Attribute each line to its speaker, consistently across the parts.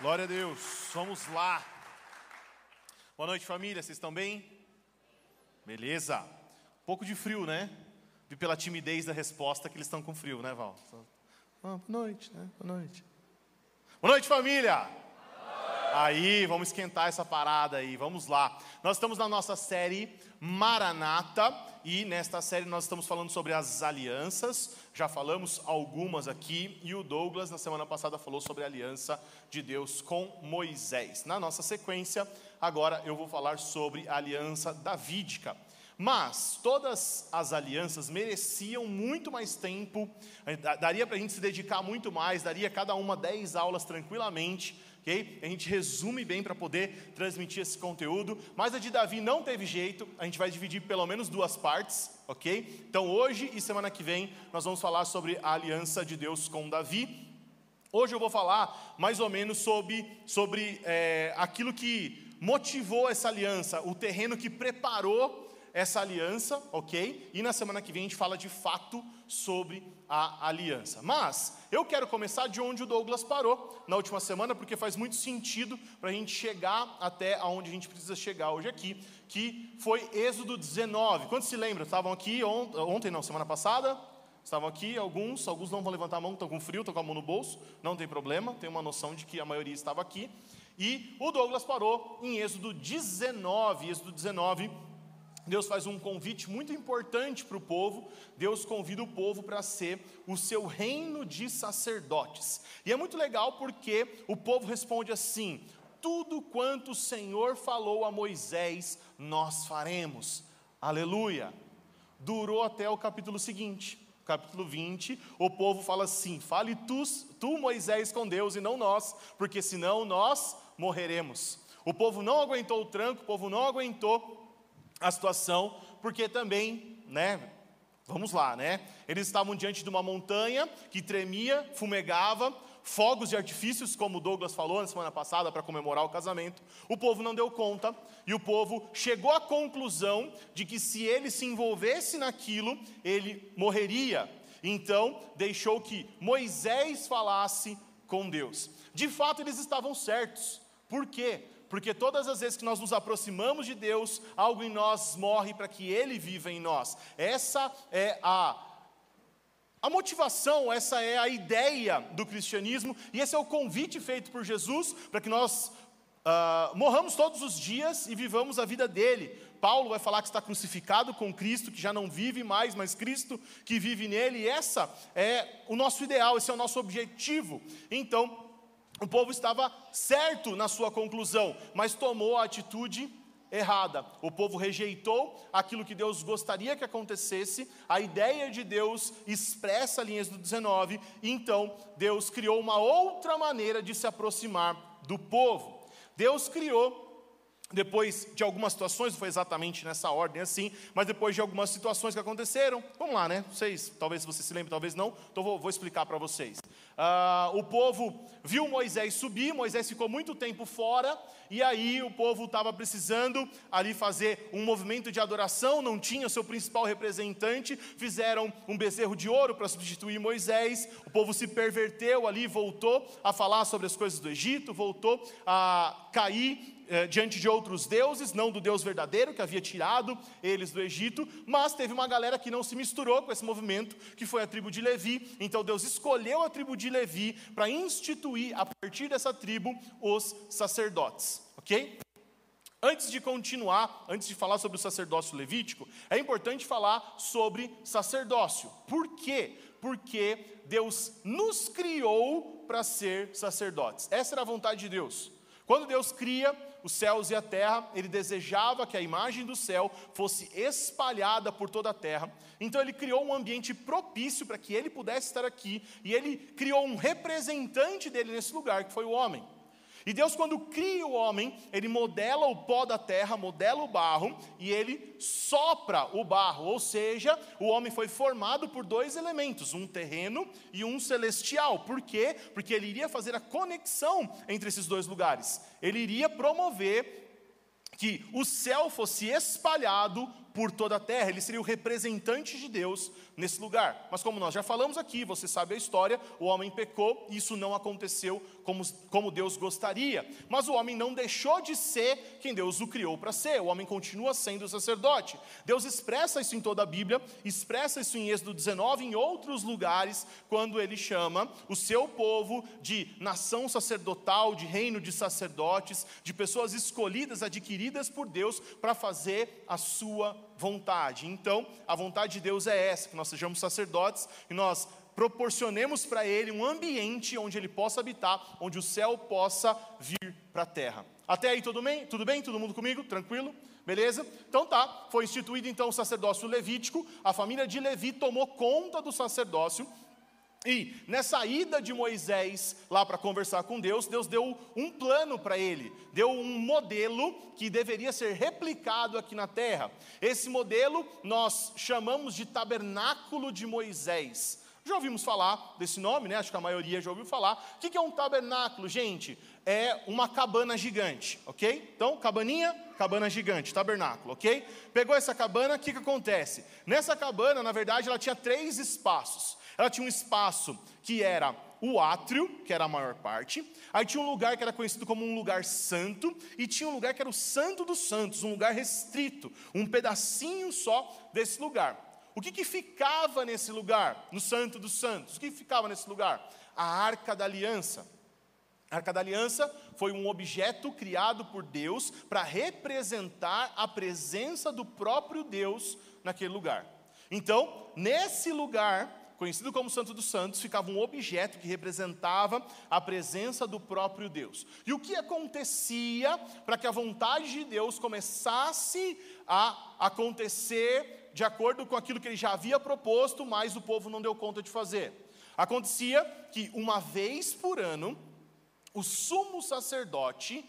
Speaker 1: Glória a Deus, vamos lá. Boa noite, família, vocês estão bem? Beleza. Um pouco de frio, né? Vi pela timidez da resposta que eles estão com frio, né, Val? Ah, boa noite, né? Boa noite. Boa noite, família. Aí, vamos esquentar essa parada aí, vamos lá. Nós estamos na nossa série Maranata e nesta série nós estamos falando sobre as alianças. Já falamos algumas aqui e o Douglas na semana passada falou sobre a aliança de Deus com Moisés. Na nossa sequência, agora eu vou falar sobre a aliança davídica. Mas todas as alianças mereciam muito mais tempo, daria para a gente se dedicar muito mais, daria cada uma 10 aulas tranquilamente ok? A gente resume bem para poder transmitir esse conteúdo, mas a de Davi não teve jeito, a gente vai dividir pelo menos duas partes, ok? Então hoje e semana que vem nós vamos falar sobre a aliança de Deus com Davi. Hoje eu vou falar mais ou menos sobre, sobre é, aquilo que motivou essa aliança, o terreno que preparou essa aliança, ok? E na semana que vem a gente fala de fato sobre a aliança. Mas eu quero começar de onde o Douglas parou na última semana, porque faz muito sentido para a gente chegar até aonde a gente precisa chegar hoje aqui, que foi Êxodo 19. Quantos se lembram? Estavam aqui ont ontem, não, semana passada? Estavam aqui alguns, alguns não vão levantar a mão, estão com frio, estão com a mão no bolso, não tem problema, tem uma noção de que a maioria estava aqui. E o Douglas parou em Êxodo 19, Êxodo 19, Deus faz um convite muito importante para o povo. Deus convida o povo para ser o seu reino de sacerdotes. E é muito legal porque o povo responde assim: tudo quanto o Senhor falou a Moisés, nós faremos. Aleluia. Durou até o capítulo seguinte. Capítulo 20, o povo fala assim: fale tu, tu, Moisés, com Deus e não nós, porque senão nós morreremos. O povo não aguentou o tranco, o povo não aguentou a situação, porque também, né, vamos lá, né? Eles estavam diante de uma montanha que tremia, fumegava, fogos de artifícios, como o Douglas falou na semana passada para comemorar o casamento. O povo não deu conta e o povo chegou à conclusão de que se ele se envolvesse naquilo, ele morreria. Então, deixou que Moisés falasse com Deus. De fato, eles estavam certos. Por quê? Porque todas as vezes que nós nos aproximamos de Deus, algo em nós morre para que Ele viva em nós. Essa é a a motivação, essa é a ideia do cristianismo, e esse é o convite feito por Jesus para que nós uh, morramos todos os dias e vivamos a vida dele. Paulo vai falar que está crucificado com Cristo, que já não vive mais, mas Cristo que vive nele, e essa é o nosso ideal, esse é o nosso objetivo. Então, o povo estava certo na sua conclusão, mas tomou a atitude errada. O povo rejeitou aquilo que Deus gostaria que acontecesse, a ideia de Deus expressa em Êxodo 19, então Deus criou uma outra maneira de se aproximar do povo. Deus criou depois de algumas situações, não foi exatamente nessa ordem assim, mas depois de algumas situações que aconteceram, vamos lá, né? Vocês, talvez você se lembre, talvez não, então vou, vou explicar para vocês. Ah, o povo viu Moisés subir, Moisés ficou muito tempo fora, e aí o povo estava precisando ali fazer um movimento de adoração, não tinha seu principal representante, fizeram um bezerro de ouro para substituir Moisés, o povo se perverteu ali, voltou a falar sobre as coisas do Egito, voltou a cair eh, diante de outros deuses, não do Deus verdadeiro que havia tirado eles do Egito, mas teve uma galera que não se misturou com esse movimento, que foi a tribo de Levi. Então Deus escolheu a tribo de Levi para instituir a partir dessa tribo os sacerdotes, ok? Antes de continuar, antes de falar sobre o sacerdócio levítico, é importante falar sobre sacerdócio. Por quê? Porque Deus nos criou para ser sacerdotes. Essa era a vontade de Deus. Quando Deus cria os céus e a terra, ele desejava que a imagem do céu fosse espalhada por toda a terra. Então ele criou um ambiente propício para que ele pudesse estar aqui, e ele criou um representante dele nesse lugar, que foi o homem. E Deus, quando cria o homem, ele modela o pó da terra, modela o barro, e ele sopra o barro, ou seja, o homem foi formado por dois elementos, um terreno e um celestial. Por quê? Porque ele iria fazer a conexão entre esses dois lugares, ele iria promover que o céu fosse espalhado por toda a terra, ele seria o representante de Deus nesse lugar. Mas como nós já falamos aqui, você sabe a história, o homem pecou e isso não aconteceu como, como Deus gostaria. Mas o homem não deixou de ser quem Deus o criou para ser, o homem continua sendo sacerdote. Deus expressa isso em toda a Bíblia, expressa isso em Êxodo 19, em outros lugares, quando ele chama o seu povo de nação sacerdotal, de reino de sacerdotes, de pessoas escolhidas, adquiridas por Deus para fazer a sua vontade. Então, a vontade de Deus é essa, que nós sejamos sacerdotes e nós proporcionemos para ele um ambiente onde ele possa habitar, onde o céu possa vir para a terra. Até aí tudo bem? Tudo bem? Todo mundo comigo? Tranquilo? Beleza? Então tá, foi instituído então o sacerdócio levítico, a família de Levi tomou conta do sacerdócio, e nessa ida de Moisés lá para conversar com Deus, Deus deu um plano para ele, deu um modelo que deveria ser replicado aqui na terra. Esse modelo nós chamamos de tabernáculo de Moisés. Já ouvimos falar desse nome, né? Acho que a maioria já ouviu falar. O que é um tabernáculo, gente? É uma cabana gigante, ok? Então, cabaninha, cabana gigante, tabernáculo, ok? Pegou essa cabana, o que, que acontece? Nessa cabana, na verdade, ela tinha três espaços. Ela tinha um espaço que era o átrio, que era a maior parte, aí tinha um lugar que era conhecido como um lugar santo, e tinha um lugar que era o santo dos santos, um lugar restrito, um pedacinho só desse lugar. O que, que ficava nesse lugar, no Santo dos Santos? O que ficava nesse lugar? A Arca da Aliança. A Arca da Aliança foi um objeto criado por Deus para representar a presença do próprio Deus naquele lugar. Então, nesse lugar, conhecido como Santo dos Santos, ficava um objeto que representava a presença do próprio Deus. E o que acontecia para que a vontade de Deus começasse a acontecer de acordo com aquilo que ele já havia proposto, mas o povo não deu conta de fazer. Acontecia que uma vez por ano, o sumo sacerdote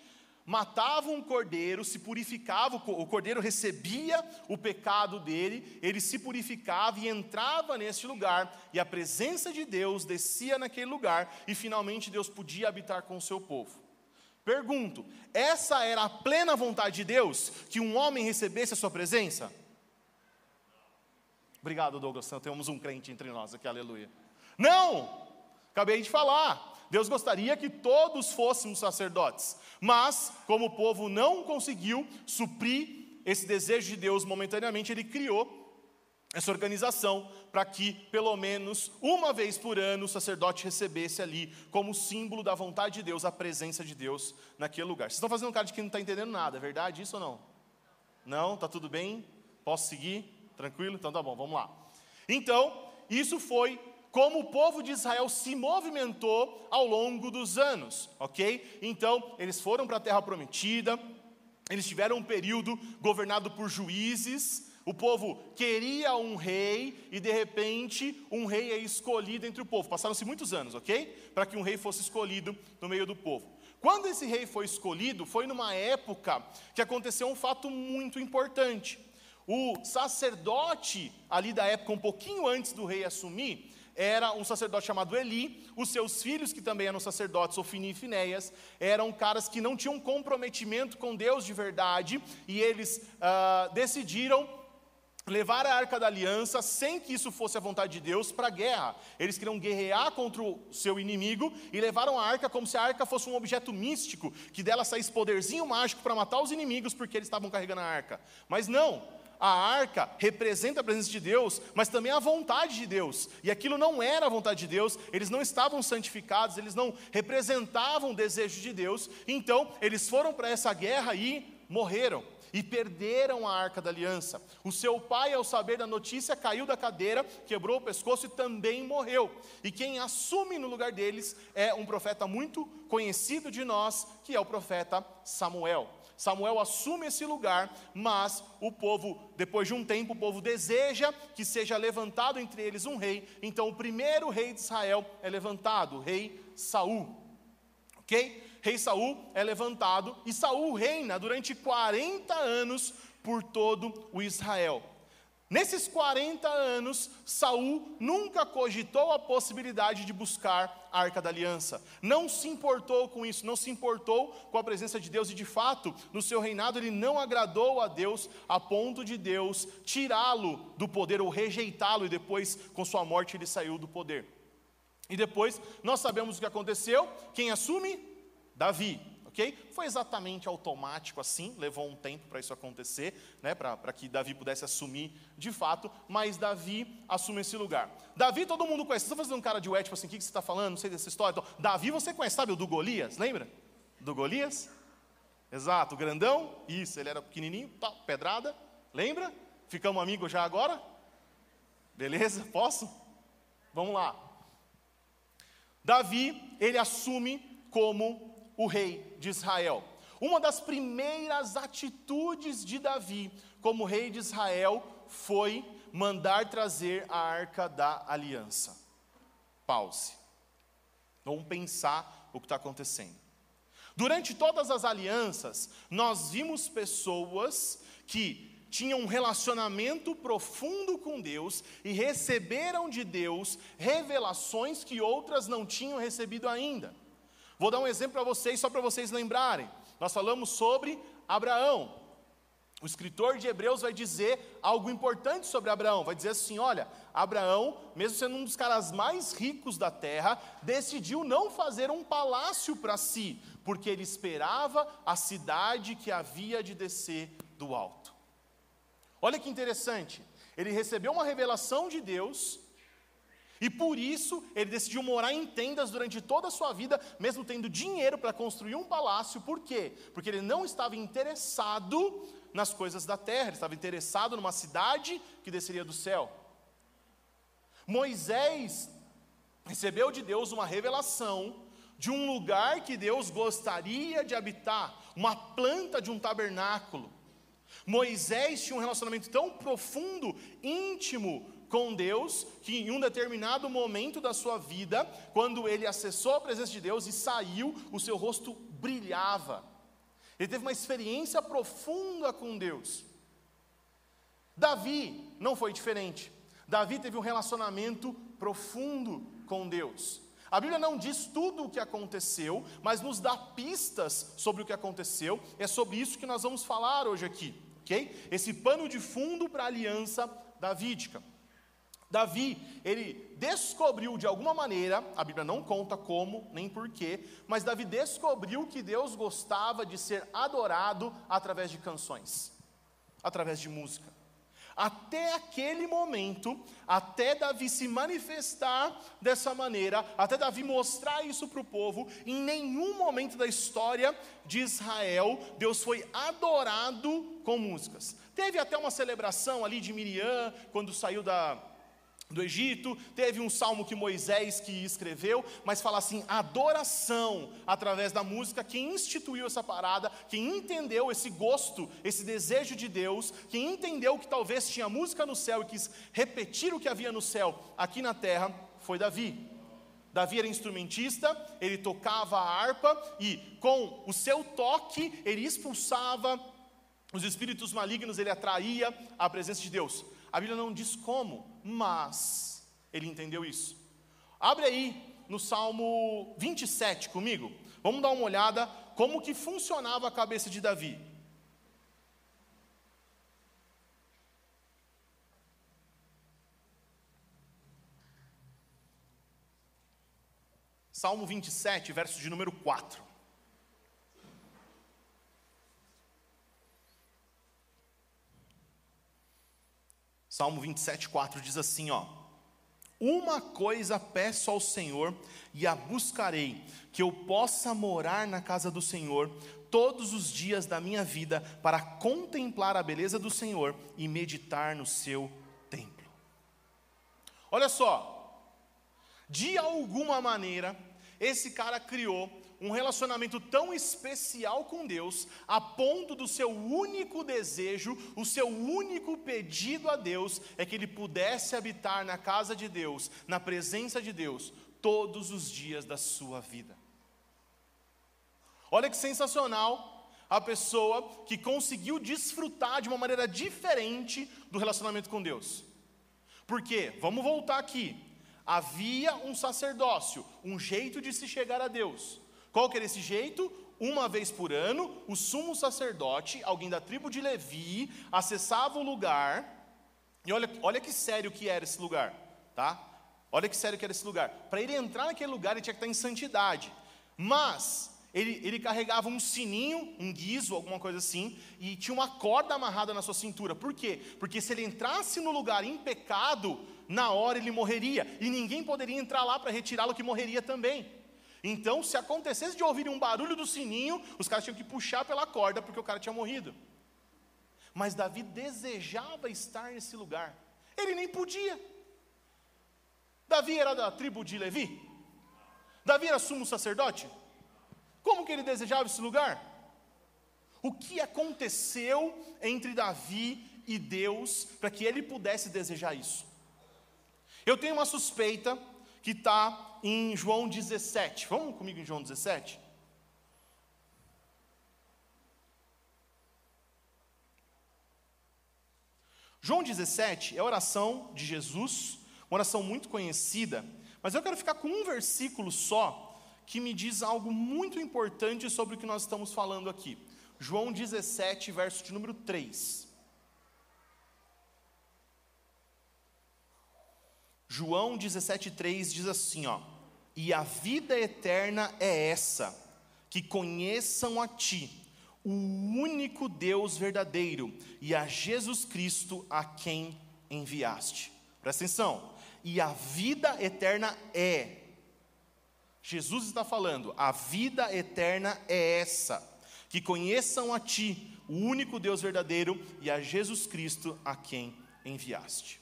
Speaker 1: matava um cordeiro, se purificava, o cordeiro recebia o pecado dele, ele se purificava e entrava nesse lugar, e a presença de Deus descia naquele lugar, e finalmente Deus podia habitar com o seu povo. Pergunto: essa era a plena vontade de Deus, que um homem recebesse a sua presença? Obrigado, Douglas. Então, temos um crente entre nós aqui, aleluia. Não! Acabei de falar. Deus gostaria que todos fôssemos sacerdotes, mas, como o povo não conseguiu suprir esse desejo de Deus momentaneamente, ele criou essa organização para que, pelo menos uma vez por ano, o sacerdote recebesse ali, como símbolo da vontade de Deus, a presença de Deus naquele lugar. Vocês estão fazendo cara de que não está entendendo nada, é verdade isso ou não? Não? Está tudo bem? Posso seguir? Tranquilo? Então tá bom, vamos lá. Então, isso foi como o povo de Israel se movimentou ao longo dos anos, ok? Então, eles foram para a terra prometida, eles tiveram um período governado por juízes, o povo queria um rei e de repente um rei é escolhido entre o povo. Passaram-se muitos anos, ok? Para que um rei fosse escolhido no meio do povo. Quando esse rei foi escolhido, foi numa época que aconteceu um fato muito importante. O sacerdote ali da época, um pouquinho antes do rei assumir, era um sacerdote chamado Eli, os seus filhos, que também eram sacerdotes, Ofini e Finéias, eram caras que não tinham comprometimento com Deus de verdade, e eles ah, decidiram levar a arca da aliança, sem que isso fosse a vontade de Deus, para a guerra. Eles queriam guerrear contra o seu inimigo e levaram a arca como se a arca fosse um objeto místico, que dela saísse poderzinho mágico para matar os inimigos, porque eles estavam carregando a arca. Mas não, a arca representa a presença de Deus, mas também a vontade de Deus. E aquilo não era a vontade de Deus, eles não estavam santificados, eles não representavam o desejo de Deus. Então, eles foram para essa guerra e morreram. E perderam a arca da aliança. O seu pai, ao saber da notícia, caiu da cadeira, quebrou o pescoço e também morreu. E quem assume no lugar deles é um profeta muito conhecido de nós, que é o profeta Samuel. Samuel assume esse lugar, mas o povo, depois de um tempo, o povo deseja que seja levantado entre eles um rei. Então, o primeiro rei de Israel é levantado, o rei Saul. Ok? Rei Saul é levantado e Saul reina durante 40 anos por todo o Israel. Nesses 40 anos, Saul nunca cogitou a possibilidade de buscar a Arca da Aliança. Não se importou com isso, não se importou com a presença de Deus e de fato, no seu reinado ele não agradou a Deus a ponto de Deus tirá-lo do poder ou rejeitá-lo e depois com sua morte ele saiu do poder. E depois nós sabemos o que aconteceu. Quem assume? Davi ok? Foi exatamente automático assim, levou um tempo para isso acontecer, né, para que Davi pudesse assumir de fato, mas Davi assume esse lugar. Davi todo mundo conhece, você fazendo um cara de ué, tipo assim, o que, que você está falando, não sei dessa história. Então, Davi você conhece, sabe o do Golias, lembra? Do Golias? Exato, grandão, isso, ele era pequenininho, tá, pedrada, lembra? Ficamos amigos já agora? Beleza? Posso? Vamos lá. Davi, ele assume como o rei de Israel. Uma das primeiras atitudes de Davi como rei de Israel foi mandar trazer a arca da aliança. Pause. Vamos pensar o que está acontecendo. Durante todas as alianças, nós vimos pessoas que tinham um relacionamento profundo com Deus e receberam de Deus revelações que outras não tinham recebido ainda. Vou dar um exemplo para vocês, só para vocês lembrarem. Nós falamos sobre Abraão. O escritor de Hebreus vai dizer algo importante sobre Abraão. Vai dizer assim: olha, Abraão, mesmo sendo um dos caras mais ricos da terra, decidiu não fazer um palácio para si, porque ele esperava a cidade que havia de descer do alto. Olha que interessante. Ele recebeu uma revelação de Deus e por isso ele decidiu morar em tendas durante toda a sua vida, mesmo tendo dinheiro para construir um palácio. Por quê? Porque ele não estava interessado nas coisas da terra, ele estava interessado numa cidade que desceria do céu. Moisés recebeu de Deus uma revelação de um lugar que Deus gostaria de habitar, uma planta de um tabernáculo. Moisés tinha um relacionamento tão profundo, íntimo com Deus, que em um determinado momento da sua vida, quando ele acessou a presença de Deus e saiu, o seu rosto brilhava. Ele teve uma experiência profunda com Deus. Davi não foi diferente. Davi teve um relacionamento profundo com Deus. A Bíblia não diz tudo o que aconteceu, mas nos dá pistas sobre o que aconteceu. É sobre isso que nós vamos falar hoje aqui, ok? Esse pano de fundo para a aliança davídica. Davi, ele descobriu de alguma maneira, a Bíblia não conta como nem porquê, mas Davi descobriu que Deus gostava de ser adorado através de canções, através de música. Até aquele momento, até Davi se manifestar dessa maneira, até Davi mostrar isso para o povo, em nenhum momento da história de Israel, Deus foi adorado com músicas. Teve até uma celebração ali de Miriam, quando saiu da, do Egito, teve um salmo que Moisés que escreveu, mas fala assim: adoração através da música, quem instituiu essa parada, quem entendeu esse gosto, esse desejo de Deus, quem entendeu que talvez tinha música no céu e quis repetir o que havia no céu aqui na terra, foi Davi. Davi era instrumentista, ele tocava a harpa e com o seu toque ele expulsava os espíritos malignos, ele atraía a presença de Deus. A Bíblia não diz como, mas ele entendeu isso. Abre aí no Salmo 27 comigo. Vamos dar uma olhada como que funcionava a cabeça de Davi. Salmo 27, verso de número 4. Salmo 27, 4 diz assim: ó. Uma coisa peço ao Senhor e a buscarei, que eu possa morar na casa do Senhor todos os dias da minha vida, para contemplar a beleza do Senhor e meditar no seu templo. Olha só, de alguma maneira, esse cara criou um relacionamento tão especial com Deus, a ponto do seu único desejo, o seu único pedido a Deus é que ele pudesse habitar na casa de Deus, na presença de Deus, todos os dias da sua vida. Olha que sensacional, a pessoa que conseguiu desfrutar de uma maneira diferente do relacionamento com Deus. Por quê? Vamos voltar aqui. Havia um sacerdócio, um jeito de se chegar a Deus. Qual que era esse jeito? Uma vez por ano, o sumo sacerdote, alguém da tribo de Levi, acessava o lugar. E olha, olha que sério que era esse lugar, tá? Olha que sério que era esse lugar. Para ele entrar naquele lugar, ele tinha que estar em santidade. Mas ele, ele, carregava um sininho, um guiso, alguma coisa assim, e tinha uma corda amarrada na sua cintura. Por quê? Porque se ele entrasse no lugar em pecado, na hora ele morreria, e ninguém poderia entrar lá para retirá-lo, que morreria também. Então, se acontecesse de ouvir um barulho do sininho, os caras tinham que puxar pela corda, porque o cara tinha morrido. Mas Davi desejava estar nesse lugar, ele nem podia. Davi era da tribo de Levi? Davi era sumo sacerdote? Como que ele desejava esse lugar? O que aconteceu entre Davi e Deus para que ele pudesse desejar isso? Eu tenho uma suspeita que está em João 17. Vamos comigo em João 17? João 17 é a oração de Jesus, uma oração muito conhecida, mas eu quero ficar com um versículo só que me diz algo muito importante sobre o que nós estamos falando aqui. João 17, verso de número 3. João 17,3 diz assim: ó, e a vida eterna é essa, que conheçam a Ti, o único Deus verdadeiro, e a Jesus Cristo a quem enviaste. Presta atenção, e a vida eterna é Jesus está falando: a vida eterna é essa, que conheçam a Ti, o único Deus verdadeiro, e a Jesus Cristo a quem enviaste.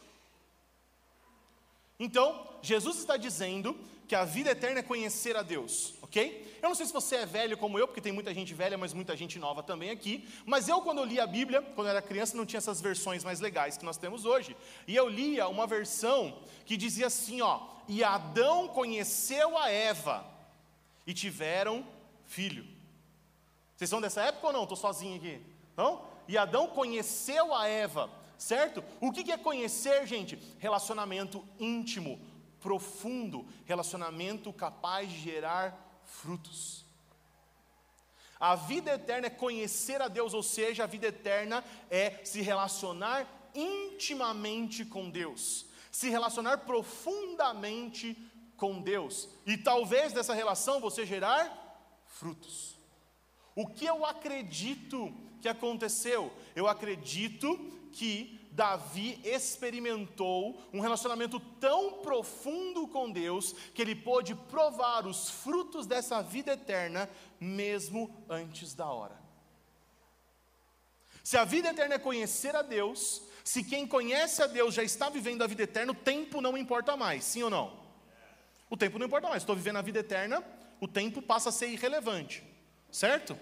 Speaker 1: Então, Jesus está dizendo que a vida eterna é conhecer a Deus, ok? Eu não sei se você é velho como eu, porque tem muita gente velha, mas muita gente nova também aqui. Mas eu, quando eu li a Bíblia, quando eu era criança, não tinha essas versões mais legais que nós temos hoje. E eu lia uma versão que dizia assim: ó, e Adão conheceu a Eva e tiveram filho. Vocês são dessa época ou não? Estou sozinho aqui. Não? E Adão conheceu a Eva, certo? O que é conhecer, gente? Relacionamento íntimo, profundo, relacionamento capaz de gerar frutos. A vida eterna é conhecer a Deus, ou seja, a vida eterna é se relacionar intimamente com Deus se relacionar profundamente com Deus. E talvez dessa relação você gerar frutos. O que eu acredito que aconteceu? Eu acredito que Davi experimentou um relacionamento tão profundo com Deus que ele pôde provar os frutos dessa vida eterna mesmo antes da hora. Se a vida eterna é conhecer a Deus, se quem conhece a Deus já está vivendo a vida eterna, o tempo não importa mais, sim ou não? O tempo não importa mais. Estou vivendo a vida eterna, o tempo passa a ser irrelevante, certo?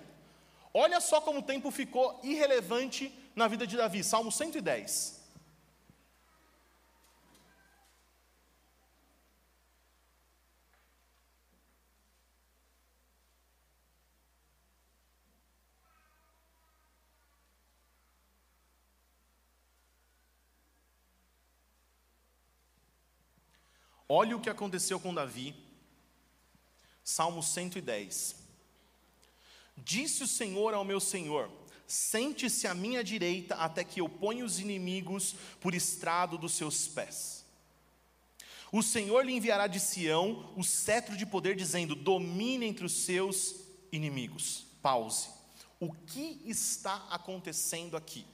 Speaker 1: Olha só como o tempo ficou irrelevante na vida de Davi, Salmo 110. Olha o que aconteceu com Davi. Salmo 110. Disse o Senhor ao meu Senhor: Sente-se à minha direita até que eu ponha os inimigos por estrado dos seus pés. O Senhor lhe enviará de Sião o cetro de poder, dizendo: Domine entre os seus inimigos. Pause. O que está acontecendo aqui?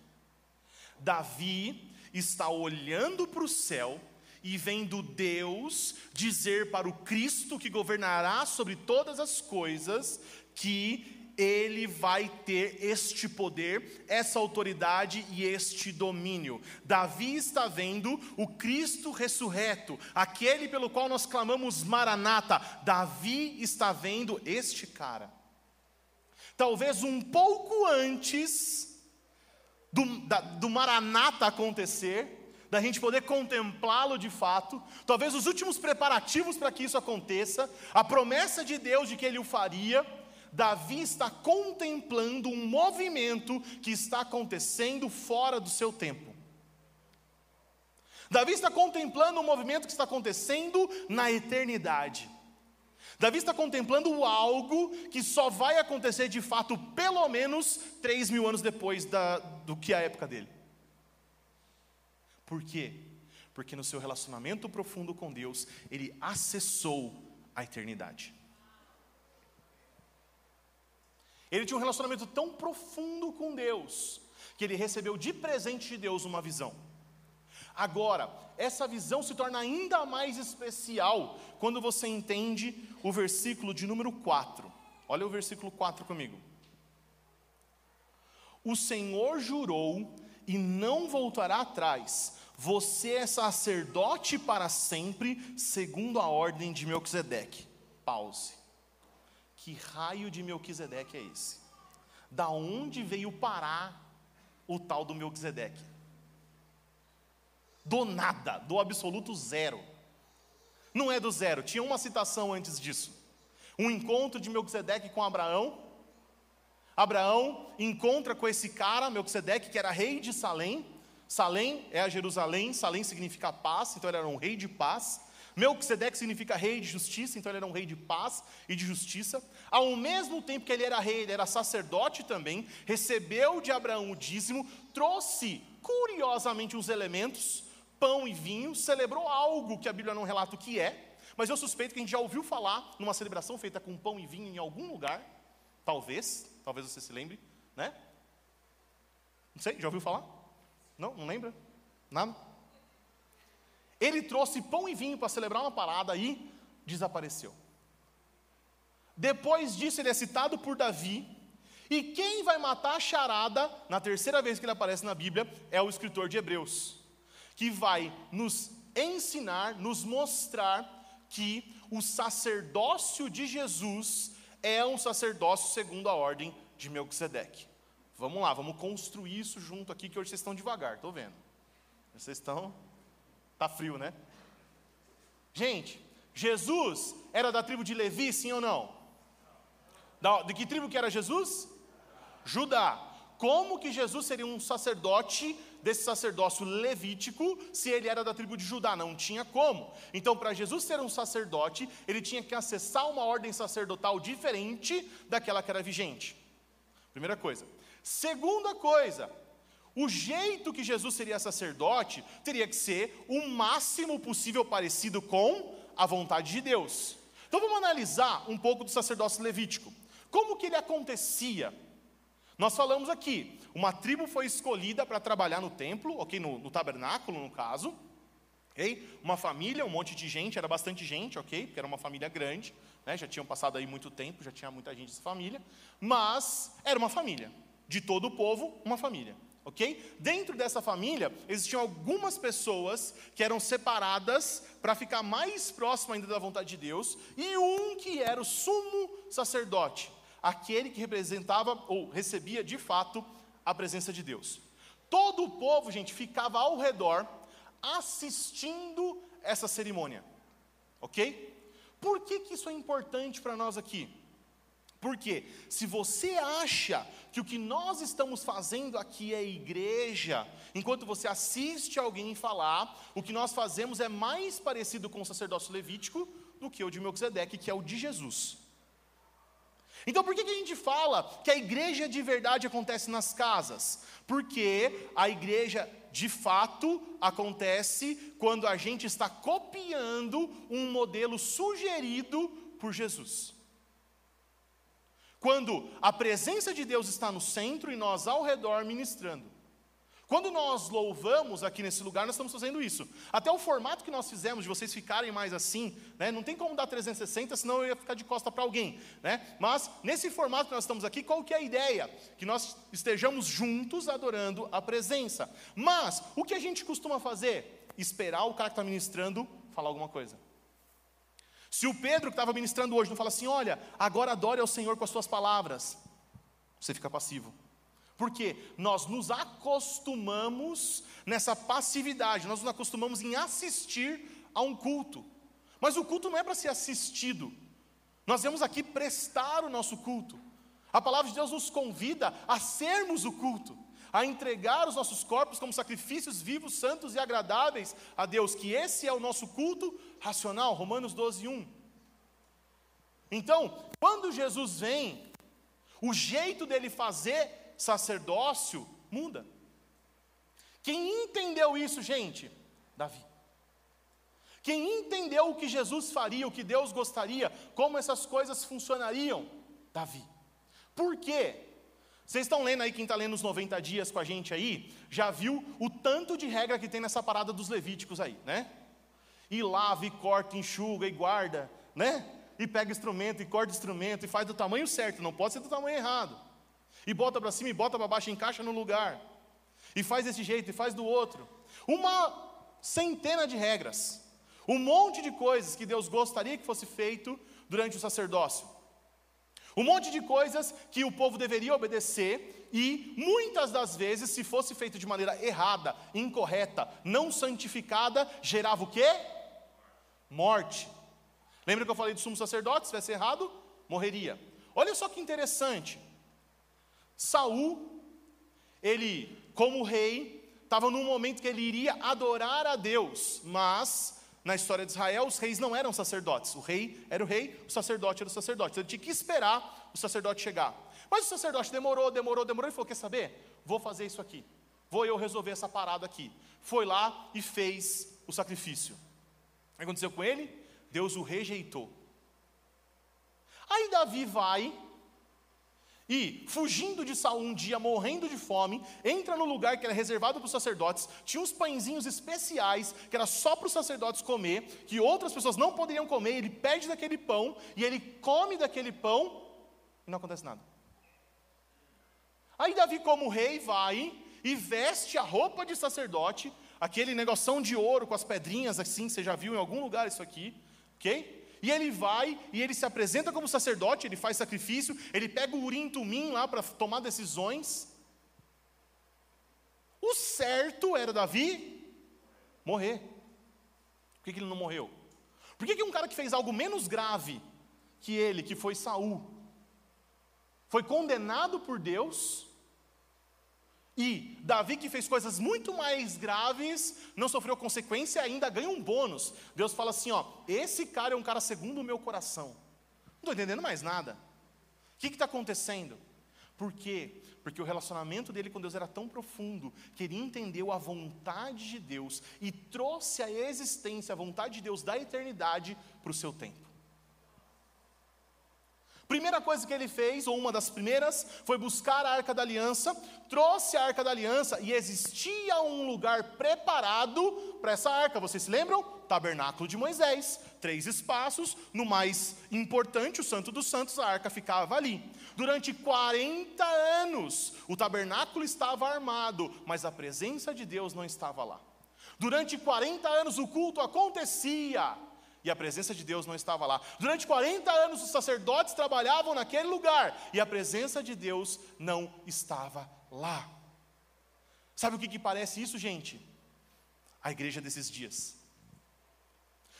Speaker 1: Davi está olhando para o céu e vendo Deus dizer para o Cristo que governará sobre todas as coisas que ele vai ter este poder, essa autoridade e este domínio. Davi está vendo o Cristo ressurreto, aquele pelo qual nós clamamos Maranata. Davi está vendo este cara. Talvez um pouco antes do, da, do Maranata acontecer, da gente poder contemplá-lo de fato, talvez os últimos preparativos para que isso aconteça, a promessa de Deus de que ele o faria, Davi está contemplando um movimento que está acontecendo fora do seu tempo. Davi está contemplando um movimento que está acontecendo na eternidade. Davi está contemplando algo que só vai acontecer de fato, pelo menos três mil anos depois da, do que a época dele. Por quê? Porque no seu relacionamento profundo com Deus, ele acessou a eternidade. Ele tinha um relacionamento tão profundo com Deus, que ele recebeu de presente de Deus uma visão. Agora, essa visão se torna ainda mais especial quando você entende o versículo de número 4. Olha o versículo 4 comigo. O Senhor jurou e não voltará atrás. Você é sacerdote para sempre, segundo a ordem de Melquisedeque. Pause. Que raio de Melquisedeque é esse? Da onde veio parar o tal do Melquisedeque? do nada, do absoluto zero. Não é do zero, tinha uma citação antes disso. Um encontro de Melquisedeque com Abraão. Abraão encontra com esse cara, Melquisedeque, que era rei de Salém. Salém é a Jerusalém, Salém significa paz, então ele era um rei de paz. Melquisedeque significa rei de justiça, então ele era um rei de paz e de justiça. Ao mesmo tempo que ele era rei, ele era sacerdote também, recebeu de Abraão o dízimo, trouxe curiosamente uns elementos pão e vinho, celebrou algo que a Bíblia não relata o que é, mas eu suspeito que a gente já ouviu falar numa celebração feita com pão e vinho em algum lugar, talvez, talvez você se lembre, né? Não sei, já ouviu falar? Não, não lembra? Nada? Ele trouxe pão e vinho para celebrar uma parada e desapareceu. Depois disso, ele é citado por Davi. E quem vai matar a charada, na terceira vez que ele aparece na Bíblia, é o escritor de Hebreus que vai nos ensinar, nos mostrar que o sacerdócio de Jesus é um sacerdócio segundo a ordem de Melquisedeque. Vamos lá, vamos construir isso junto aqui, que hoje vocês estão devagar, estou vendo. Vocês estão. Tá frio, né? Gente, Jesus era da tribo de Levi, sim ou não? Da, de que tribo que era Jesus? Judá. Como que Jesus seria um sacerdote desse sacerdócio levítico se ele era da tribo de Judá? Não tinha como. Então, para Jesus ser um sacerdote, ele tinha que acessar uma ordem sacerdotal diferente daquela que era vigente. Primeira coisa. Segunda coisa, o jeito que Jesus seria sacerdote teria que ser o máximo possível parecido com a vontade de Deus. Então vamos analisar um pouco do sacerdócio levítico. Como que ele acontecia? Nós falamos aqui, uma tribo foi escolhida para trabalhar no templo, ok, no, no tabernáculo no caso, ok? Uma família, um monte de gente, era bastante gente, ok, porque era uma família grande, né? já tinham passado aí muito tempo, já tinha muita gente dessa família, mas era uma família, de todo o povo, uma família. Ok? Dentro dessa família existiam algumas pessoas que eram separadas para ficar mais próximo ainda da vontade de Deus, e um que era o sumo sacerdote, aquele que representava ou recebia de fato a presença de Deus. Todo o povo, gente, ficava ao redor assistindo essa cerimônia. Ok? Por que, que isso é importante para nós aqui? Porque se você acha que o que nós estamos fazendo aqui é igreja, enquanto você assiste alguém falar, o que nós fazemos é mais parecido com o sacerdócio levítico do que o de Melquisedeque, que é o de Jesus. Então por que, que a gente fala que a igreja de verdade acontece nas casas? Porque a igreja de fato acontece quando a gente está copiando um modelo sugerido por Jesus. Quando a presença de Deus está no centro e nós ao redor ministrando. Quando nós louvamos aqui nesse lugar, nós estamos fazendo isso. Até o formato que nós fizemos, de vocês ficarem mais assim, né, não tem como dar 360, senão eu ia ficar de costa para alguém. Né? Mas, nesse formato que nós estamos aqui, qual que é a ideia? Que nós estejamos juntos adorando a presença. Mas, o que a gente costuma fazer? Esperar o cara que está ministrando falar alguma coisa. Se o Pedro que estava ministrando hoje não fala assim, olha, agora adore ao Senhor com as suas palavras, você fica passivo. Porque nós nos acostumamos nessa passividade, nós nos acostumamos em assistir a um culto. Mas o culto não é para ser assistido. Nós viemos aqui prestar o nosso culto. A palavra de Deus nos convida a sermos o culto, a entregar os nossos corpos como sacrifícios vivos, santos e agradáveis a Deus, que esse é o nosso culto racional. Romanos 12, 1. Então, quando Jesus vem, o jeito dele fazer sacerdócio muda. Quem entendeu isso, gente? Davi. Quem entendeu o que Jesus faria, o que Deus gostaria, como essas coisas funcionariam? Davi. Por quê? Vocês estão lendo aí, quem está lendo os 90 dias com a gente aí, já viu o tanto de regra que tem nessa parada dos levíticos aí, né? E lava, e corta, enxuga, e guarda, né? E pega instrumento, e corta instrumento, e faz do tamanho certo, não pode ser do tamanho errado. E bota para cima, e bota para baixo, encaixa no lugar. E faz desse jeito, e faz do outro. Uma centena de regras. Um monte de coisas que Deus gostaria que fosse feito durante o sacerdócio. Um monte de coisas que o povo deveria obedecer e muitas das vezes, se fosse feito de maneira errada, incorreta, não santificada, gerava o quê? Morte. Lembra que eu falei do sumo sacerdote? Se tivesse errado, morreria. Olha só que interessante. Saul, ele, como rei, estava num momento que ele iria adorar a Deus, mas na história de Israel, os reis não eram sacerdotes. O rei era o rei, o sacerdote era o sacerdote. Então, ele tinha que esperar o sacerdote chegar. Mas o sacerdote demorou, demorou, demorou e falou: Quer saber? Vou fazer isso aqui. Vou eu resolver essa parada aqui. Foi lá e fez o sacrifício. O que aconteceu com ele? Deus o rejeitou. Aí Davi vai e, fugindo de Saul um dia, morrendo de fome, entra no lugar que era reservado para os sacerdotes. Tinha uns pãezinhos especiais que era só para os sacerdotes comer, que outras pessoas não poderiam comer. Ele pede daquele pão e ele come daquele pão e não acontece nada. Aí Davi, como rei, vai e veste a roupa de sacerdote, aquele negoção de ouro com as pedrinhas assim, você já viu em algum lugar isso aqui, ok? E ele vai e ele se apresenta como sacerdote, ele faz sacrifício, ele pega o urim tumim lá para tomar decisões. O certo era Davi morrer. Por que, que ele não morreu? Por que, que um cara que fez algo menos grave que ele, que foi Saul, foi condenado por Deus e Davi, que fez coisas muito mais graves, não sofreu consequência ainda ganha um bônus. Deus fala assim: ó, esse cara é um cara segundo o meu coração. Não estou entendendo mais nada. O que está acontecendo? Por quê? Porque o relacionamento dele com Deus era tão profundo que ele entendeu a vontade de Deus e trouxe a existência, a vontade de Deus da eternidade para o seu tempo. Primeira coisa que ele fez, ou uma das primeiras, foi buscar a arca da aliança, trouxe a arca da aliança e existia um lugar preparado para essa arca. Vocês se lembram? Tabernáculo de Moisés, três espaços, no mais importante, o Santo dos Santos, a arca ficava ali. Durante 40 anos, o tabernáculo estava armado, mas a presença de Deus não estava lá. Durante 40 anos o culto acontecia, e a presença de Deus não estava lá. Durante 40 anos os sacerdotes trabalhavam naquele lugar e a presença de Deus não estava lá. Sabe o que, que parece isso, gente? A igreja desses dias.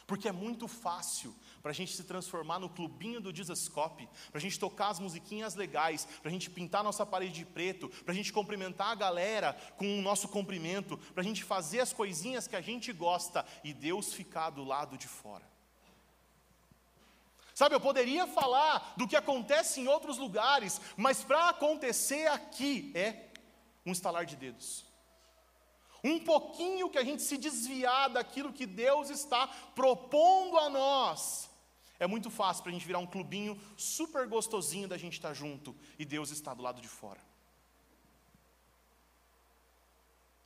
Speaker 1: Porque é muito fácil para a gente se transformar no clubinho do Dizascope, para a gente tocar as musiquinhas legais, para a gente pintar nossa parede de preto, para a gente cumprimentar a galera com o nosso cumprimento, para a gente fazer as coisinhas que a gente gosta e Deus ficar do lado de fora. Sabe, eu poderia falar do que acontece em outros lugares, mas para acontecer aqui é um estalar de dedos. Um pouquinho que a gente se desviar daquilo que Deus está propondo a nós. É muito fácil para a gente virar um clubinho super gostosinho da gente estar junto e Deus está do lado de fora.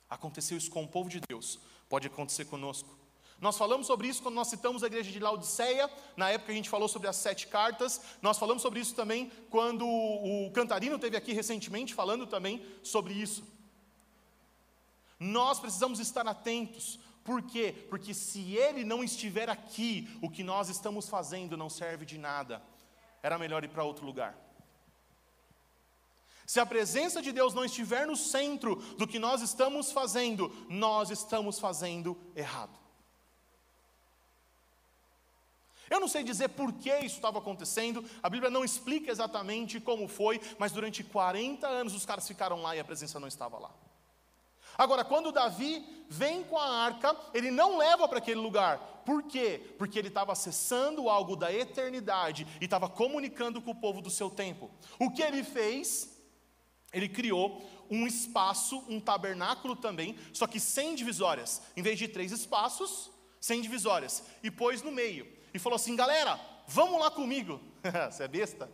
Speaker 1: Aconteceu isso com o povo de Deus, pode acontecer conosco. Nós falamos sobre isso quando nós citamos a igreja de Laodiceia, na época a gente falou sobre as sete cartas. Nós falamos sobre isso também quando o Cantarino teve aqui recentemente falando também sobre isso. Nós precisamos estar atentos. Por quê? Porque se ele não estiver aqui, o que nós estamos fazendo não serve de nada. Era melhor ir para outro lugar. Se a presença de Deus não estiver no centro do que nós estamos fazendo, nós estamos fazendo errado. Eu não sei dizer por que isso estava acontecendo, a Bíblia não explica exatamente como foi, mas durante 40 anos os caras ficaram lá e a presença não estava lá. Agora, quando Davi vem com a arca, ele não leva para aquele lugar. Por quê? Porque ele estava acessando algo da eternidade e estava comunicando com o povo do seu tempo. O que ele fez? Ele criou um espaço, um tabernáculo também, só que sem divisórias. Em vez de três espaços, sem divisórias. E pôs no meio. E falou assim: galera, vamos lá comigo. Você é besta?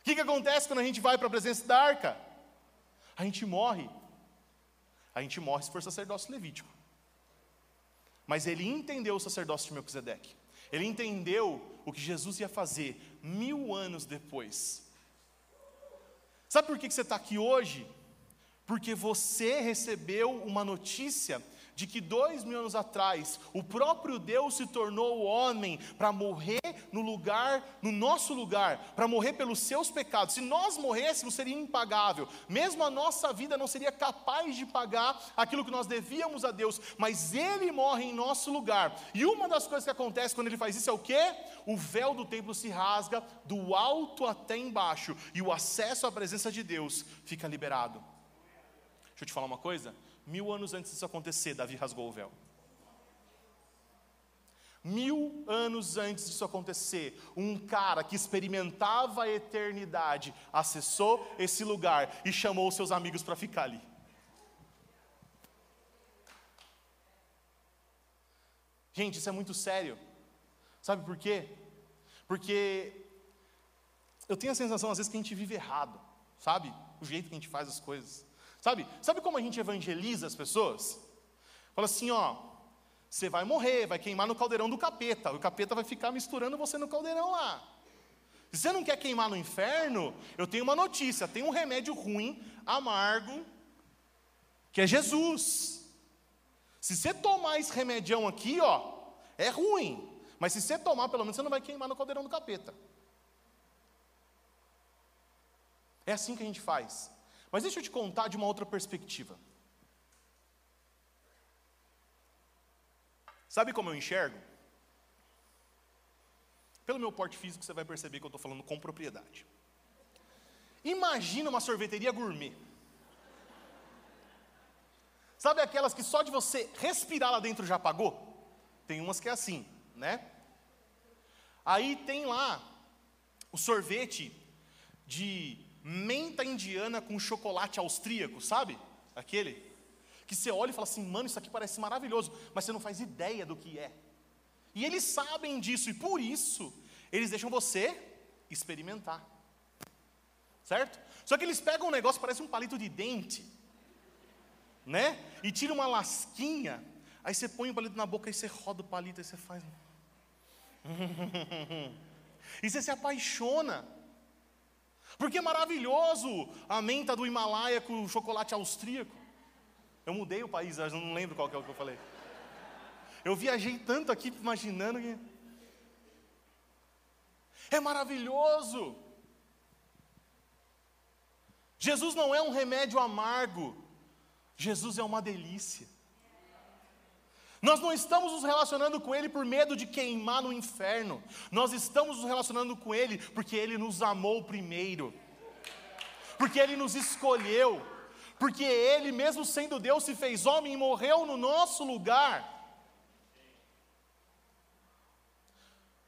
Speaker 1: O que, que acontece quando a gente vai para a presença da arca? A gente morre. A gente morre se for sacerdócio levítico. Mas ele entendeu o sacerdócio de Melquisedeque. Ele entendeu o que Jesus ia fazer mil anos depois. Sabe por que você está aqui hoje? Porque você recebeu uma notícia de que dois mil anos atrás o próprio Deus se tornou homem para morrer no lugar, no nosso lugar, para morrer pelos seus pecados. Se nós morrêssemos, seria impagável. Mesmo a nossa vida não seria capaz de pagar aquilo que nós devíamos a Deus, mas Ele morre em nosso lugar. E uma das coisas que acontece quando Ele faz isso é o quê? O véu do templo se rasga do alto até embaixo e o acesso à presença de Deus fica liberado. Deixa eu te falar uma coisa. Mil anos antes disso acontecer, Davi rasgou o véu. Mil anos antes disso acontecer, um cara que experimentava a eternidade acessou esse lugar e chamou seus amigos para ficar ali. Gente, isso é muito sério. Sabe por quê? Porque eu tenho a sensação às vezes que a gente vive errado, sabe? O jeito que a gente faz as coisas. Sabe? Sabe como a gente evangeliza as pessoas? Fala assim, ó, você vai morrer, vai queimar no caldeirão do capeta. O capeta vai ficar misturando você no caldeirão lá. Se você não quer queimar no inferno, eu tenho uma notícia: tem um remédio ruim, amargo, que é Jesus. Se você tomar esse remedião aqui, ó, é ruim. Mas se você tomar, pelo menos você não vai queimar no caldeirão do capeta. É assim que a gente faz. Mas deixa eu te contar de uma outra perspectiva. Sabe como eu enxergo? Pelo meu porte físico, você vai perceber que eu estou falando com propriedade. Imagina uma sorveteria gourmet. Sabe aquelas que só de você respirar lá dentro já pagou? Tem umas que é assim, né? Aí tem lá o sorvete de menta indiana com chocolate austríaco, sabe? Aquele que você olha e fala assim, mano, isso aqui parece maravilhoso, mas você não faz ideia do que é. E eles sabem disso e por isso eles deixam você experimentar. Certo? Só que eles pegam um negócio parece um palito de dente, né? E tira uma lasquinha, aí você põe o palito na boca e você roda o palito e você faz e você se apaixona. Porque é maravilhoso a menta do Himalaia com chocolate austríaco. Eu mudei o país, eu não lembro qual que é o que eu falei. Eu viajei tanto aqui imaginando que. É maravilhoso. Jesus não é um remédio amargo, Jesus é uma delícia. Nós não estamos nos relacionando com Ele por medo de queimar no inferno. Nós estamos nos relacionando com Ele porque Ele nos amou primeiro. Porque Ele nos escolheu. Porque Ele, mesmo sendo Deus, se fez homem e morreu no nosso lugar.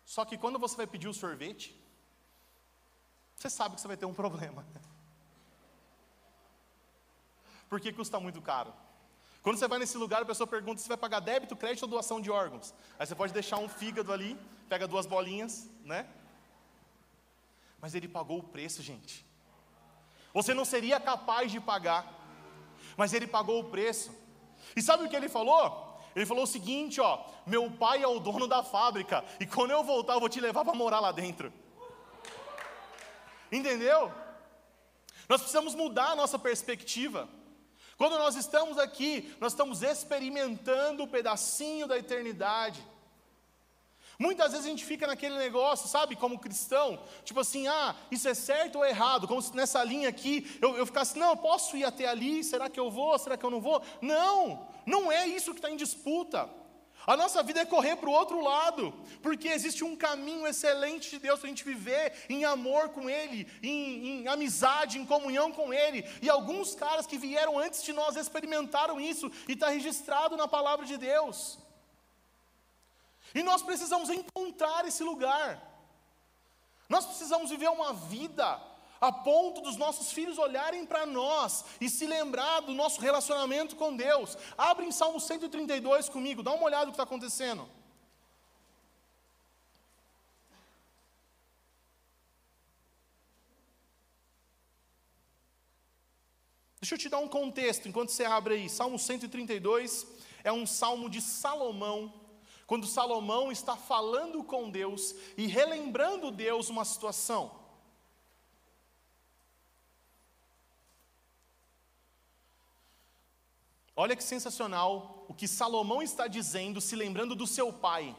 Speaker 1: Só que quando você vai pedir o sorvete, você sabe que você vai ter um problema. Porque custa muito caro. Quando você vai nesse lugar, a pessoa pergunta se vai pagar débito, crédito ou doação de órgãos. Aí você pode deixar um fígado ali, pega duas bolinhas, né? Mas ele pagou o preço, gente. Você não seria capaz de pagar, mas ele pagou o preço. E sabe o que ele falou? Ele falou o seguinte, ó, meu pai é o dono da fábrica, e quando eu voltar eu vou te levar para morar lá dentro. Entendeu? Nós precisamos mudar a nossa perspectiva. Quando nós estamos aqui, nós estamos experimentando um pedacinho da eternidade. Muitas vezes a gente fica naquele negócio, sabe, como cristão, tipo assim, ah, isso é certo ou errado? Como se nessa linha aqui eu, eu ficasse, não, eu posso ir até ali, será que eu vou, será que eu não vou? Não, não é isso que está em disputa. A nossa vida é correr para o outro lado, porque existe um caminho excelente de Deus para a gente viver em amor com Ele, em, em, amizade, em comunhão com Ele. E alguns caras que vieram antes de nós experimentaram isso e está registrado na palavra de Deus. E nós precisamos encontrar esse lugar. Nós precisamos viver uma vida a ponto dos nossos filhos olharem para nós e se lembrar do nosso relacionamento com Deus. Abre em Salmo 132 comigo, dá uma olhada no que está acontecendo. Deixa eu te dar um contexto enquanto você abre aí. Salmo 132 é um salmo de Salomão, quando Salomão está falando com Deus e relembrando Deus uma situação. Olha que sensacional o que Salomão está dizendo, se lembrando do seu pai.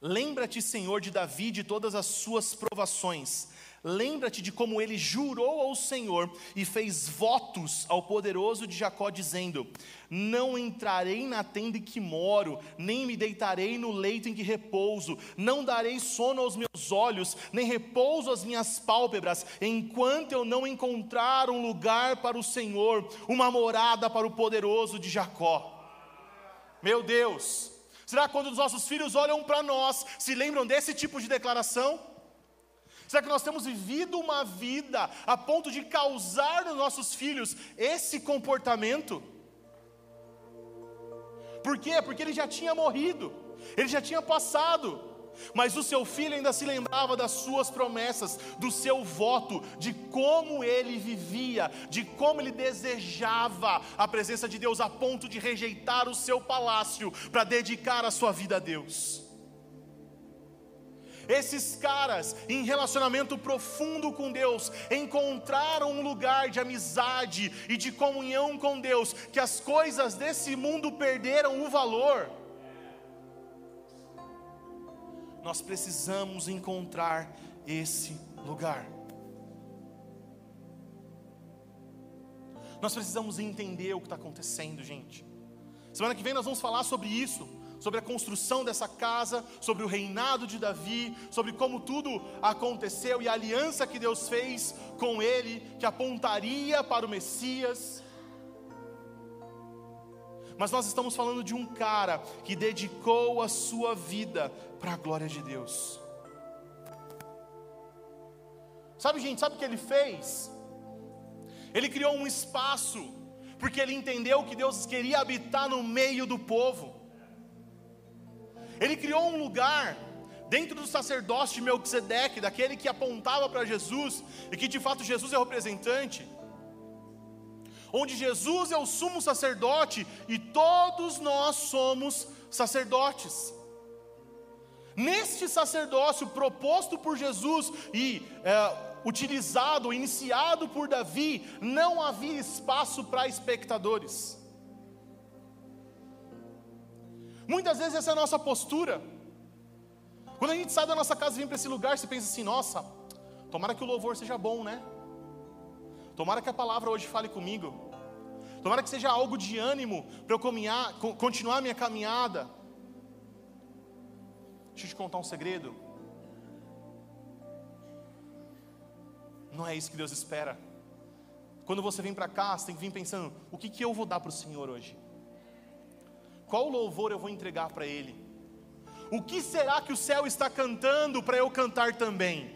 Speaker 1: Lembra-te, Senhor, de Davi de todas as suas provações, Lembra-te de como ele jurou ao Senhor e fez votos ao poderoso de Jacó, dizendo: Não entrarei na tenda em que moro, nem me deitarei no leito em que repouso, não darei sono aos meus olhos, nem repouso às minhas pálpebras, enquanto eu não encontrar um lugar para o Senhor, uma morada para o poderoso de Jacó. Meu Deus, será quando os nossos filhos olham para nós, se lembram desse tipo de declaração? Será que nós temos vivido uma vida a ponto de causar nos nossos filhos esse comportamento? Por quê? Porque ele já tinha morrido, ele já tinha passado, mas o seu filho ainda se lembrava das suas promessas, do seu voto, de como ele vivia, de como ele desejava a presença de Deus a ponto de rejeitar o seu palácio para dedicar a sua vida a Deus. Esses caras, em relacionamento profundo com Deus, encontraram um lugar de amizade e de comunhão com Deus, que as coisas desse mundo perderam o valor. Nós precisamos encontrar esse lugar. Nós precisamos entender o que está acontecendo, gente. Semana que vem nós vamos falar sobre isso sobre a construção dessa casa, sobre o reinado de Davi, sobre como tudo aconteceu e a aliança que Deus fez com ele, que apontaria para o Messias. Mas nós estamos falando de um cara que dedicou a sua vida para a glória de Deus. Sabe, gente, sabe o que ele fez? Ele criou um espaço, porque ele entendeu que Deus queria habitar no meio do povo. Ele criou um lugar dentro do sacerdócio de Melquisedeque, daquele que apontava para Jesus e que de fato Jesus é o representante. Onde Jesus é o sumo sacerdote e todos nós somos sacerdotes. Neste sacerdócio proposto por Jesus e é, utilizado, iniciado por Davi, não havia espaço para espectadores. Muitas vezes essa é a nossa postura. Quando a gente sai da nossa casa e vem para esse lugar, você pensa assim: nossa, tomara que o louvor seja bom, né? Tomara que a palavra hoje fale comigo. Tomara que seja algo de ânimo para eu caminhar, continuar minha caminhada. Deixa eu te contar um segredo. Não é isso que Deus espera. Quando você vem para cá, você tem que vir pensando: o que, que eu vou dar para o Senhor hoje? Qual louvor eu vou entregar para Ele? O que será que o céu está cantando para eu cantar também?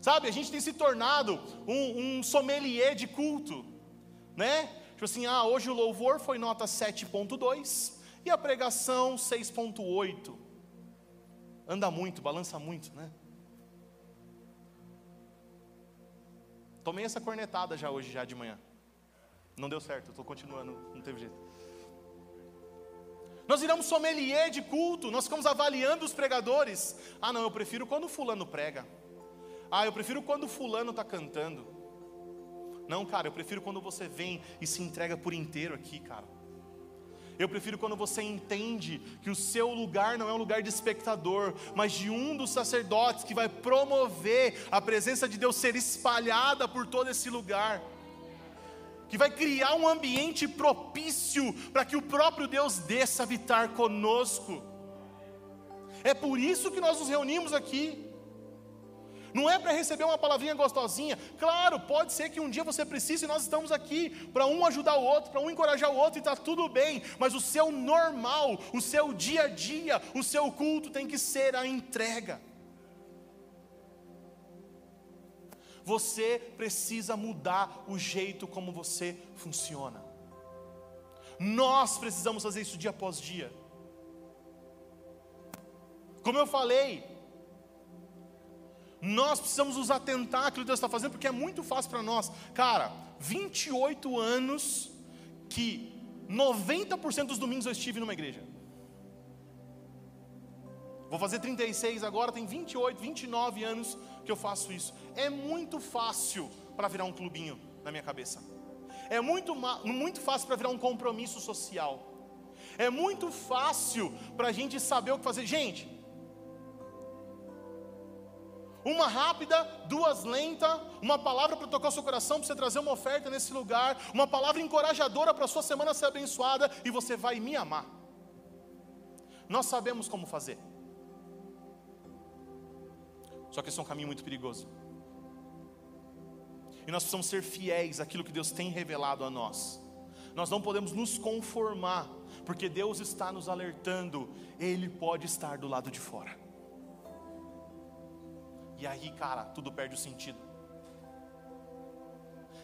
Speaker 1: Sabe, a gente tem se tornado um, um sommelier de culto, né? Tipo assim, ah, hoje o louvor foi nota 7.2 e a pregação 6.8. Anda muito, balança muito, né? Tomei essa cornetada já hoje, já de manhã. Não deu certo, estou continuando, não teve jeito. Nós viramos sommelier de culto, nós ficamos avaliando os pregadores. Ah, não, eu prefiro quando fulano prega. Ah, eu prefiro quando fulano está cantando. Não, cara, eu prefiro quando você vem e se entrega por inteiro aqui, cara. Eu prefiro quando você entende que o seu lugar não é um lugar de espectador, mas de um dos sacerdotes que vai promover a presença de Deus ser espalhada por todo esse lugar que vai criar um ambiente propício para que o próprio Deus desça habitar conosco. É por isso que nós nos reunimos aqui. Não é para receber uma palavrinha gostosinha. Claro, pode ser que um dia você precise e nós estamos aqui para um ajudar o outro, para um encorajar o outro e está tudo bem. Mas o seu normal, o seu dia a dia, o seu culto tem que ser a entrega. Você precisa mudar o jeito como você funciona. Nós precisamos fazer isso dia após dia. Como eu falei, nós precisamos nos atentar àquilo que Deus está fazendo, porque é muito fácil para nós. Cara, 28 anos que 90% dos domingos eu estive numa igreja. Vou fazer 36 agora, tem 28, 29 anos que eu faço isso. É muito fácil para virar um clubinho na minha cabeça. É muito, muito fácil para virar um compromisso social. É muito fácil para a gente saber o que fazer. Gente, uma rápida, duas lenta, uma palavra para tocar o seu coração, para você trazer uma oferta nesse lugar, uma palavra encorajadora para a sua semana ser abençoada e você vai me amar. Nós sabemos como fazer. Só que esse é um caminho muito perigoso. E nós precisamos ser fiéis àquilo que Deus tem revelado a nós. Nós não podemos nos conformar, porque Deus está nos alertando, Ele pode estar do lado de fora. E aí, cara, tudo perde o sentido.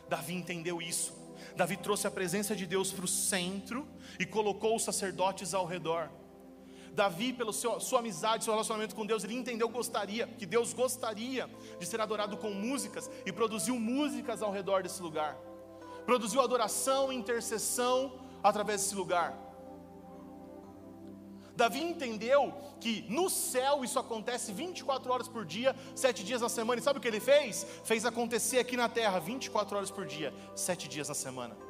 Speaker 1: Davi entendeu isso. Davi trouxe a presença de Deus para o centro e colocou os sacerdotes ao redor. Davi, pela sua amizade, seu relacionamento com Deus, ele entendeu gostaria, que Deus gostaria de ser adorado com músicas e produziu músicas ao redor desse lugar. Produziu adoração e intercessão através desse lugar. Davi entendeu que no céu isso acontece 24 horas por dia, 7 dias na semana. E sabe o que ele fez? Fez acontecer aqui na terra 24 horas por dia, 7 dias na semana.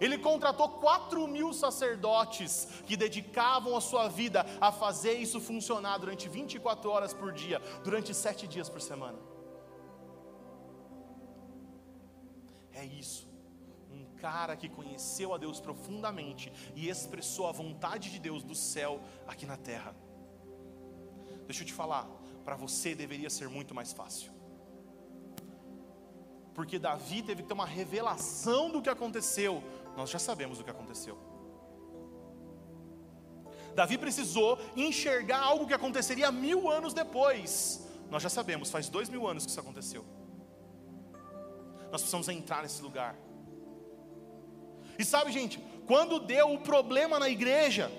Speaker 1: Ele contratou 4 mil sacerdotes que dedicavam a sua vida a fazer isso funcionar durante 24 horas por dia, durante 7 dias por semana. É isso cara que conheceu a Deus profundamente e expressou a vontade de Deus do céu aqui na terra. Deixa eu te falar, para você deveria ser muito mais fácil. Porque Davi teve que ter uma revelação do que aconteceu. Nós já sabemos o que aconteceu. Davi precisou enxergar algo que aconteceria mil anos depois. Nós já sabemos, faz dois mil anos que isso aconteceu. Nós precisamos entrar nesse lugar. E sabe, gente, quando deu o problema na igreja,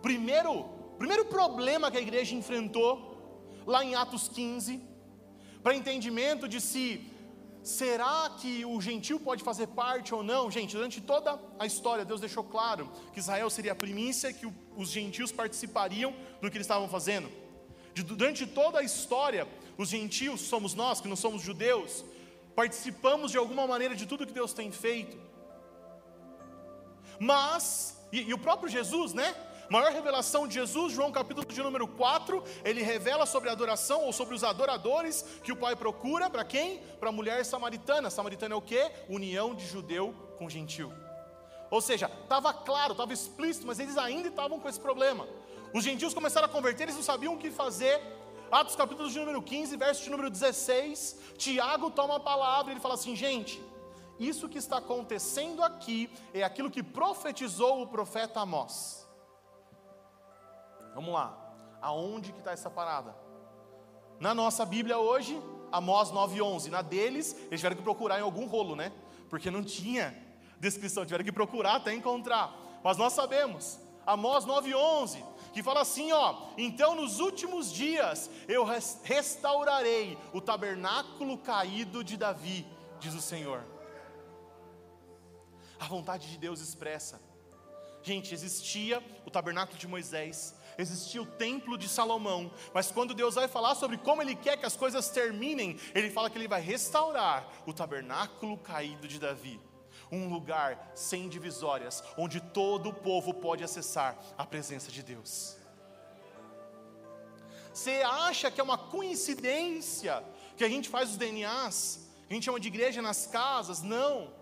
Speaker 1: primeiro, primeiro problema que a igreja enfrentou, lá em Atos 15, para entendimento de se será que o gentil pode fazer parte ou não? Gente, durante toda a história, Deus deixou claro que Israel seria a primícia, que os gentios participariam do que eles estavam fazendo. Durante toda a história, os gentios somos nós, que não somos judeus, participamos de alguma maneira de tudo que Deus tem feito. Mas, e, e, o próprio Jesus, né? Maior revelação de Jesus, João capítulo de número 4, ele revela sobre a adoração ou sobre os adoradores que o Pai procura para quem? Para a mulher samaritana. Samaritana é o que? União de judeu com gentil. Ou seja, estava claro, estava explícito, mas eles ainda estavam com esse problema. Os gentios começaram a converter, eles não sabiam o que fazer, Atos capítulo de número 15, verso de número 16, Tiago toma a palavra e ele fala assim: gente, isso que está acontecendo aqui é aquilo que profetizou o profeta Amós. Vamos lá, aonde que está essa parada? Na nossa Bíblia hoje, Amós 9,11. Na deles, eles tiveram que procurar em algum rolo, né? Porque não tinha descrição, tiveram que procurar até encontrar. Mas nós sabemos, Amós 9,11 que fala assim, ó: "Então nos últimos dias eu restaurarei o tabernáculo caído de Davi", diz o Senhor. A vontade de Deus expressa. Gente, existia o tabernáculo de Moisés, existia o templo de Salomão, mas quando Deus vai falar sobre como Ele quer que as coisas terminem, Ele fala que Ele vai restaurar o tabernáculo caído de Davi um lugar sem divisórias, onde todo o povo pode acessar a presença de Deus. Você acha que é uma coincidência que a gente faz os DNAs A gente chama de igreja nas casas? Não.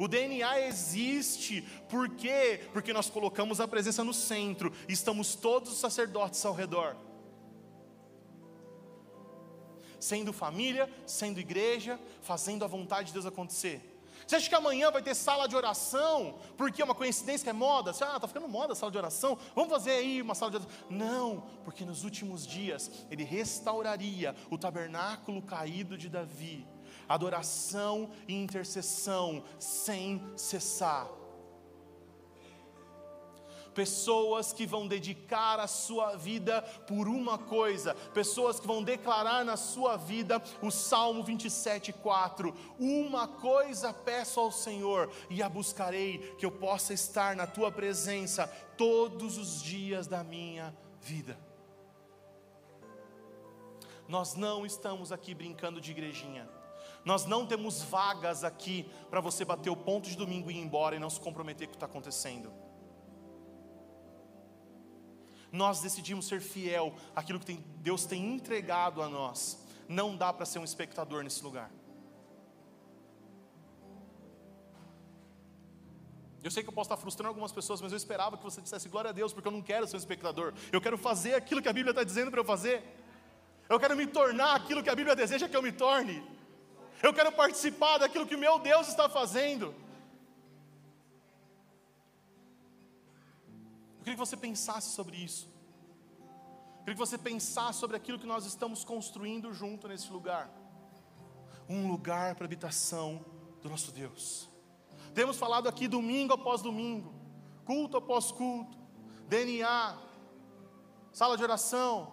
Speaker 1: O DNA existe, por quê? Porque nós colocamos a presença no centro, estamos todos os sacerdotes ao redor. Sendo família, sendo igreja, fazendo a vontade de Deus acontecer. Você acha que amanhã vai ter sala de oração? Porque é uma coincidência que é moda? Você, ah, está ficando moda a sala de oração. Vamos fazer aí uma sala de oração. Não, porque nos últimos dias ele restauraria o tabernáculo caído de Davi. Adoração e intercessão sem cessar pessoas que vão dedicar a sua vida por uma coisa, pessoas que vão declarar na sua vida o Salmo 27:4, uma coisa peço ao Senhor e a buscarei, que eu possa estar na tua presença todos os dias da minha vida. Nós não estamos aqui brincando de igrejinha. Nós não temos vagas aqui para você bater o ponto de domingo e ir embora e não se comprometer com o que está acontecendo nós decidimos ser fiel àquilo que Deus tem entregado a nós. Não dá para ser um espectador nesse lugar. Eu sei que eu posso estar frustrando algumas pessoas, mas eu esperava que você dissesse glória a Deus, porque eu não quero ser um espectador. Eu quero fazer aquilo que a Bíblia está dizendo para eu fazer. Eu quero me tornar aquilo que a Bíblia deseja que eu me torne. Eu quero participar daquilo que meu Deus está fazendo. Eu queria que você pensasse sobre isso. Eu queria que você pensasse sobre aquilo que nós estamos construindo junto nesse lugar. Um lugar para habitação do nosso Deus. Temos falado aqui domingo após domingo, culto após culto, DNA, sala de oração,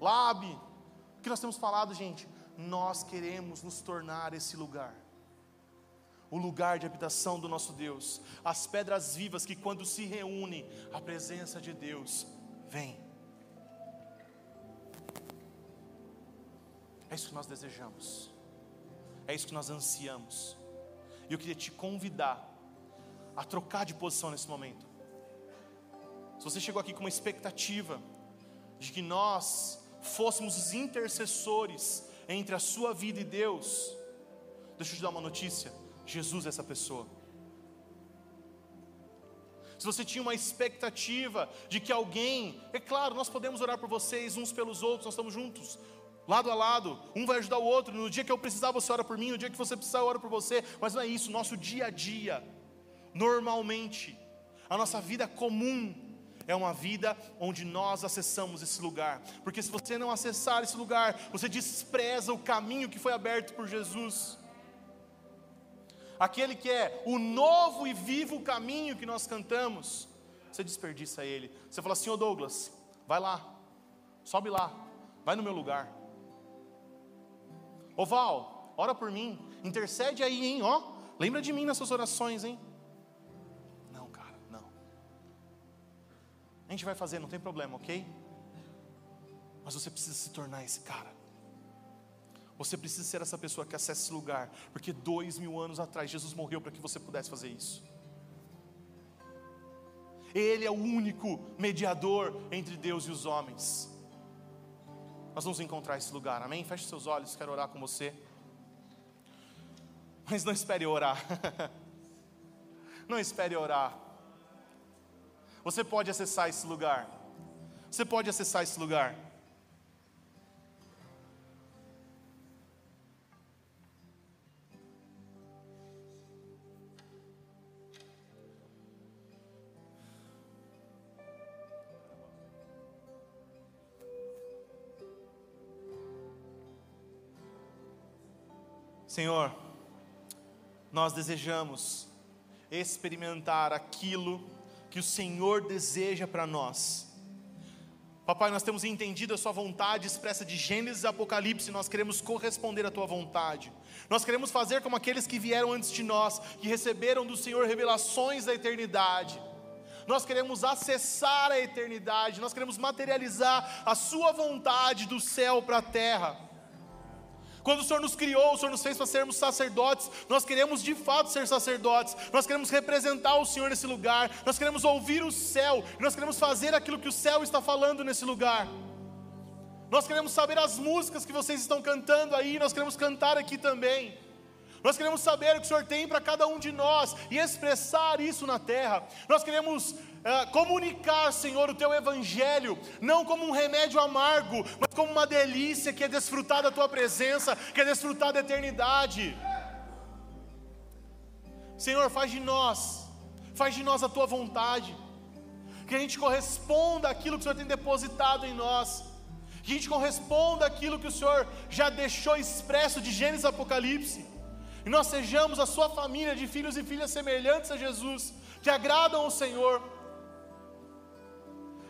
Speaker 1: lab. O que nós temos falado, gente? Nós queremos nos tornar esse lugar o lugar de habitação do nosso Deus, as pedras vivas que, quando se reúnem, a presença de Deus vem. É isso que nós desejamos, é isso que nós ansiamos, e eu queria te convidar a trocar de posição nesse momento. Se você chegou aqui com uma expectativa de que nós fôssemos os intercessores entre a sua vida e Deus, deixa eu te dar uma notícia Jesus é essa pessoa. Se você tinha uma expectativa de que alguém, é claro, nós podemos orar por vocês uns pelos outros, nós estamos juntos, lado a lado, um vai ajudar o outro. No dia que eu precisar, você ora por mim, no dia que você precisar, eu oro por você. Mas não é isso, nosso dia a dia, normalmente, a nossa vida comum é uma vida onde nós acessamos esse lugar. Porque se você não acessar esse lugar, você despreza o caminho que foi aberto por Jesus aquele que é o novo e vivo caminho que nós cantamos, você desperdiça ele. Você fala assim, ô Douglas, vai lá, sobe lá, vai no meu lugar. Ô Val, ora por mim, intercede aí, hein, ó. Lembra de mim nas suas orações, hein? A gente vai fazer, não tem problema, ok? Mas você precisa se tornar esse cara. Você precisa ser essa pessoa que acessa esse lugar, porque dois mil anos atrás Jesus morreu para que você pudesse fazer isso. Ele é o único mediador entre Deus e os homens. Nós vamos encontrar esse lugar, amém? Feche seus olhos, quero orar com você. Mas não espere orar. não espere orar. Você pode acessar esse lugar. Você pode acessar esse lugar. Senhor, nós desejamos experimentar aquilo que o Senhor deseja para nós. Papai, nós temos entendido a Sua vontade expressa de Gênesis e Apocalipse, nós queremos corresponder à Tua vontade. Nós queremos fazer como aqueles que vieram antes de nós, que receberam do Senhor revelações da eternidade. Nós queremos acessar a eternidade, nós queremos materializar a Sua vontade do céu para a terra. Quando o Senhor nos criou, o Senhor nos fez para sermos sacerdotes. Nós queremos de fato ser sacerdotes. Nós queremos representar o Senhor nesse lugar. Nós queremos ouvir o céu. Nós queremos fazer aquilo que o céu está falando nesse lugar. Nós queremos saber as músicas que vocês estão cantando aí, nós queremos cantar aqui também. Nós queremos saber o que o Senhor tem para cada um de nós e expressar isso na terra. Nós queremos uh, comunicar, Senhor, o Teu Evangelho, não como um remédio amargo, mas como uma delícia que é desfrutar da Tua presença, que é desfrutar da eternidade. Senhor, faz de nós, faz de nós a Tua vontade, que a gente corresponda àquilo que o Senhor tem depositado em nós que a gente corresponda àquilo que o Senhor já deixou expresso de Gênesis Apocalipse e nós sejamos a sua família de filhos e filhas semelhantes a Jesus, que agradam ao Senhor.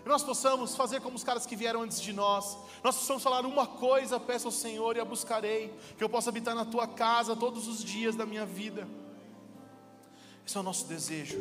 Speaker 1: E nós possamos fazer como os caras que vieram antes de nós. Nós possamos falar uma coisa, peço ao Senhor e a buscarei, que eu possa habitar na tua casa todos os dias da minha vida. Esse é o nosso desejo.